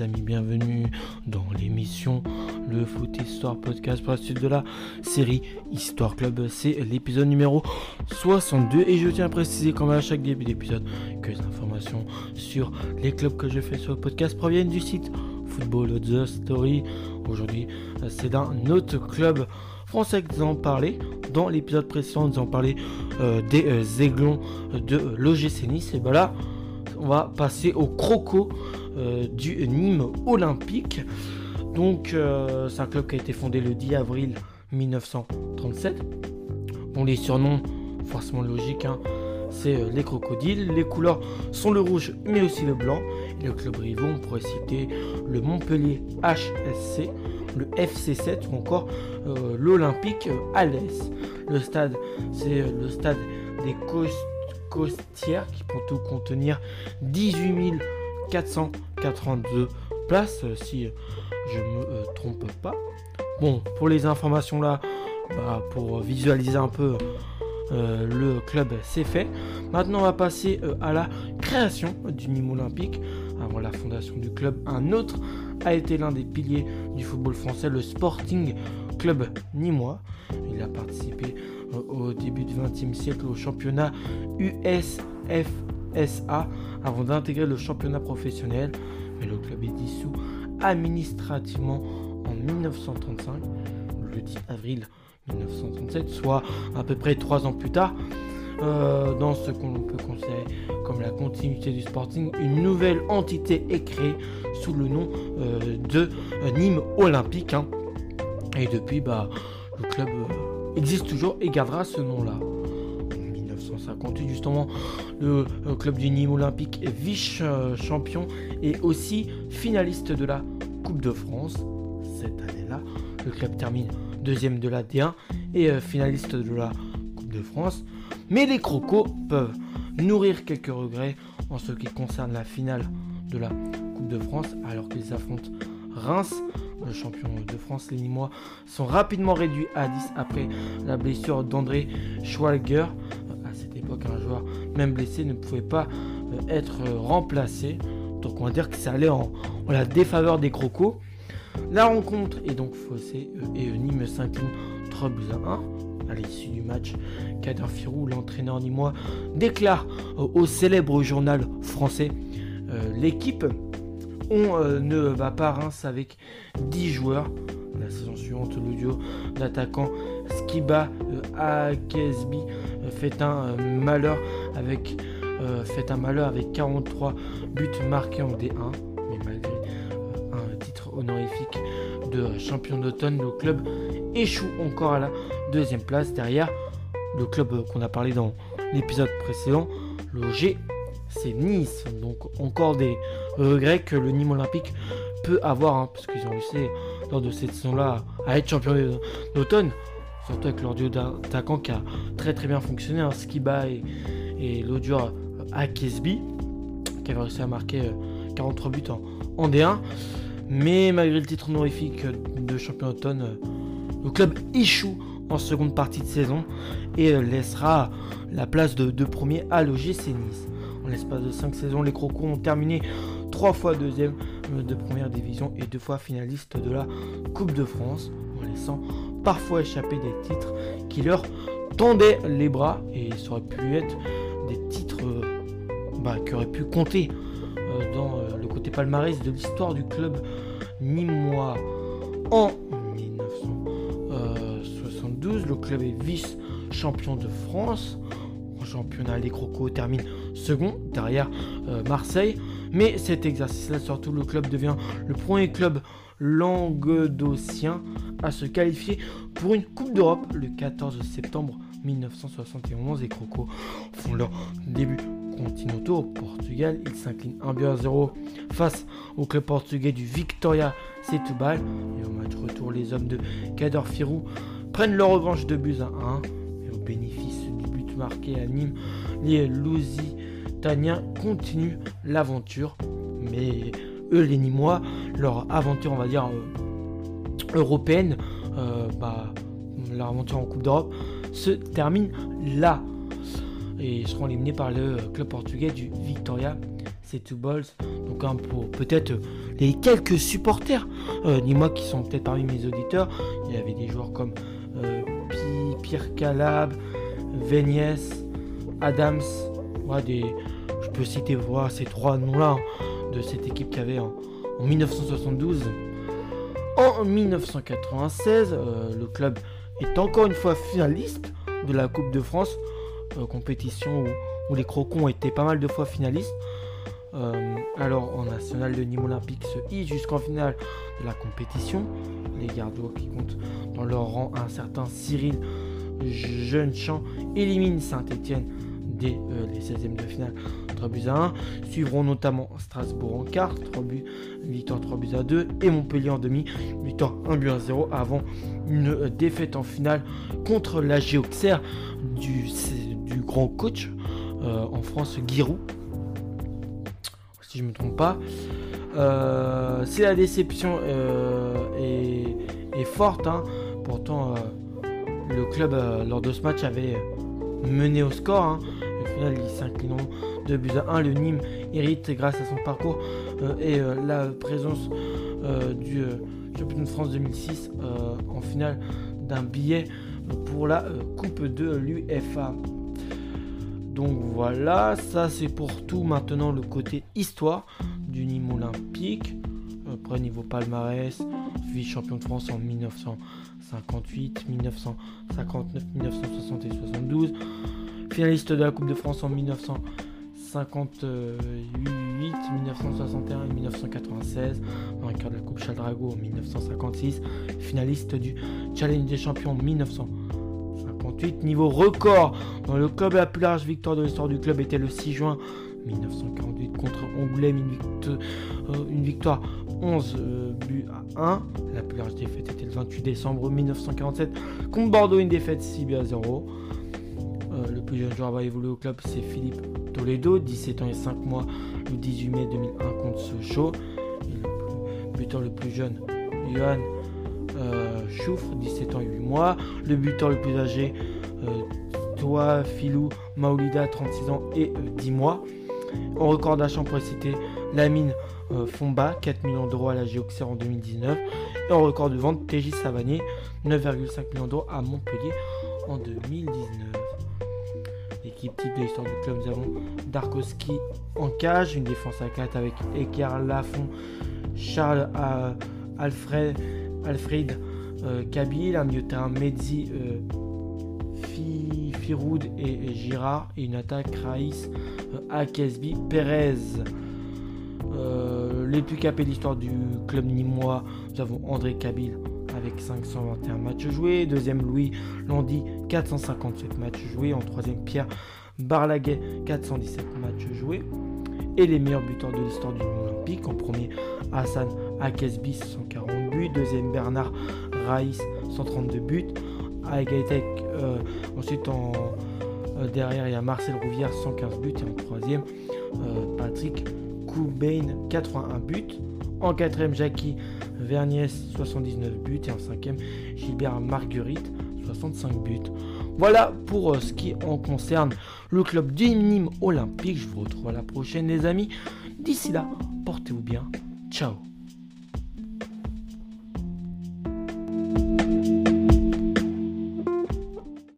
amis, bienvenue dans l'émission Le Foot Histoire Podcast pour la suite de la série Histoire Club. C'est l'épisode numéro 62 et je tiens à préciser comme à chaque début d'épisode que les informations sur les clubs que je fais sur le podcast proviennent du site Football The Story. Aujourd'hui, c'est d'un autre club français que nous allons parler. Dans l'épisode précédent, nous avons parlé euh, des euh, aiglons de l'OGC Nice. Et ben là, on va passer au croco euh, du Nîmes Olympique. Donc, euh, c'est un club qui a été fondé le 10 avril 1937. Bon, les surnoms, forcément logiques, hein, c'est euh, les crocodiles. Les couleurs sont le rouge, mais aussi le blanc. Le club rivaux, on pourrait citer le Montpellier HSC, le FC7 ou encore l'Olympique Alès. Le stade, c'est le stade des Côtes qui peut tout contenir 18 482 places euh, si je me euh, trompe pas. Bon, pour les informations là, bah, pour visualiser un peu euh, le club, c'est fait. Maintenant, on va passer à la création du Nîmes Olympique. Avant la fondation du club, un autre a été l'un des piliers du football français, le Sporting Club Nîmois. Il a participé au début du XXe siècle au championnat USFSA avant d'intégrer le championnat professionnel. Mais le club est dissous administrativement en 1935, le 10 avril 1937, soit à peu près trois ans plus tard. Euh, dans ce qu'on peut considérer comme la continuité du Sporting, une nouvelle entité est créée sous le nom euh, de Nîmes Olympique. Hein. Et depuis, bah, le club euh, existe toujours et gardera ce nom-là. En 1958, justement, le club du Nîmes Olympique est vice-champion et aussi finaliste de la Coupe de France. Cette année-là, le club termine deuxième de la D1 et euh, finaliste de la Coupe de France. Mais les crocos peuvent nourrir quelques regrets en ce qui concerne la finale de la Coupe de France alors qu'ils affrontent Reims le champion de France, les Nîmois sont rapidement réduits à 10 après la blessure d'André Schwalger. À cette époque, un joueur même blessé ne pouvait pas euh, être remplacé. Donc on va dire que ça allait en, la défaveur des crocos. La rencontre est donc faussée euh, et Nîmes s'incline 3 buts à 1. À l'issue du match, Kader Firou, l'entraîneur nîmois, déclare au célèbre journal français euh, L'équipe on euh, ne va pas Reims avec 10 joueurs. La saison suivante, le duo d'attaquants Skiba euh, Akesbi euh, fait un malheur avec fait un malheur avec 43 buts marqués en D1. Mais malgré un titre honorifique de champion d'automne, le club échoue encore à la deuxième place derrière le club qu'on a parlé dans l'épisode précédent, le G c'est Nice. Donc encore des regrets que le Nîmes Olympique peut avoir, hein, parce qu'ils ont réussi lors de cette saison-là à être champion d'automne. Surtout avec leur duo d'attaquants qui a très très bien fonctionné, hein, Skiba et, et l'audio Akesby, qui avait réussi à marquer 43 euh, buts en, D1. Mais malgré le titre honorifique de champion d'automne, euh, le club échoue en seconde partie de saison et euh, laissera la place de, de premier à l'OGC Nice. En l'espace de 5 saisons, les Crocos ont terminé 3 fois deuxième de première division et 2 fois finaliste de la Coupe de France, en laissant parfois échapper des titres qui leur tendaient les bras et ça aurait pu être des titres euh, bah, qui auraient pu compter euh, dans euh, le côté palmarès de l'histoire du club nîmois. En 1972, le club est vice-champion de France championnat, les Crocos terminent second derrière euh, Marseille. Mais cet exercice-là, surtout, le club devient le premier club languedocien à se qualifier pour une Coupe d'Europe le 14 septembre 1971. Les Crocos font leur début continental au Portugal. Ils s'inclinent 1 à 0 face au club portugais du Victoria Setúbal. Et au match retour, les hommes de Kader Firou prennent leur revanche de buts à 1. Et au bénéfice marqué à Nîmes, les Lusitaniens continuent l'aventure. Mais eux, les Nîmois, leur aventure, on va dire, euh, européenne, euh, bah, leur aventure en Coupe d'Europe, se termine là. Et seront éliminés par le club portugais du Victoria Setúbal. Donc hein, pour peut-être les quelques supporters, ni moi qui sont peut-être parmi mes auditeurs, il y avait des joueurs comme Pierre Calab, Véniès, Adams, des, citer voir ces trois noms-là de cette équipe qu'il y avait en, 1972. En 1996, euh, le club est encore une fois finaliste de la Coupe de France, euh, compétition où, les Crocons étaient pas mal de fois finalistes. Euh, alors en national, le Nîmes Olympique se hisse jusqu'en finale de la compétition. Les gardois qui comptent dans leur rang un certain Cyril Jeune-Champ élimine Saint-Etienne dès euh, les 16e de finale 3 buts à 1. Suivront notamment Strasbourg en quart, 3 buts, victoire 3 buts à 2 et Montpellier en demi, victoire 1 but à 0 avant une euh, défaite en finale contre la du, du grand coach euh, en France, Giroud. Si je ne me trompe pas. si la déception est, forte, hein, pourtant le club lors de ce match avait mené au score. Hein. Au final, ils s'inclinent 2 buts à 1. Le Nîmes hérite grâce à son parcours euh, et euh, la présence euh, du championnat de France 2006 en finale d'un billet pour la Coupe de l'UFA. Donc voilà, ça c'est pour tout maintenant le côté histoire du Nîmes olympique. Après niveau palmarès, vice-champion de France en 1958, 1959, 1960 et 72 finaliste de la Coupe de France en 1958, 1961 et 1996, vainqueur de la Coupe Chaldrago en 1956, finaliste du Challenge des Champions en 1958. Niveau record dans le club la plus large victoire de l'histoire du club était le 6 juin 1948 contre Angoulême, une, victoire 11 euh, buts à 1. La plus large défaite était le 28 décembre 1947 contre Bordeaux, une défaite 6 buts à 0. Euh, le plus jeune joueur à évolué au club, c'est Philippe Toledo, 17 ans et 5 mois, le 18 mai 2001 contre Sochaux. Le buteur le plus jeune, Johan euh, Choufre, 17 ans et 8 mois. Le buteur le plus âgé, euh, Toi Filou Maoulida, 36 ans et 10 mois. En record d'achat, on pourrait citer Lamine Fomba, 4 millions d'euros à la Géoxer en 2019. Et en record de vente, TJ Savanier, 9,5 millions d'euros à Montpellier en 2019 type de l'histoire du club, nous avons Darkowski en cage, une défense à 4 avec Ekar Lafont, Charles euh, Alfred, Alfred euh, Kabil, un milieu de terrain euh, Firoud et, Girard, et une attaque Raïs, Akesbi, Perez. les plus capés de l'histoire du club nîmois, nous avons André Kabil avec 521 matchs joués. Deuxième, Louis Landy, 457 matchs joués. En troisième, Pierre Barlaguet, 417 matchs joués. Et les meilleurs buteurs de l'histoire du Olympique. En premier, Hassan Akesbi, 140 buts. Deuxième, Bernard Raïs, 132 buts. À euh, ensuite en, euh, derrière, il y a Marcel Rouvière, 115 buts. Et en troisième, euh, Patrick Coubain, 81 buts. En quatrième, Jackie Verniès, 79 buts. Et en cinquième, Gilbert Marguerite, 65 buts. Voilà pour euh, ce qui en concerne le club du Nîmes Olympique. Je vous retrouve à la prochaine les amis. D'ici là, portez-vous bien. Ciao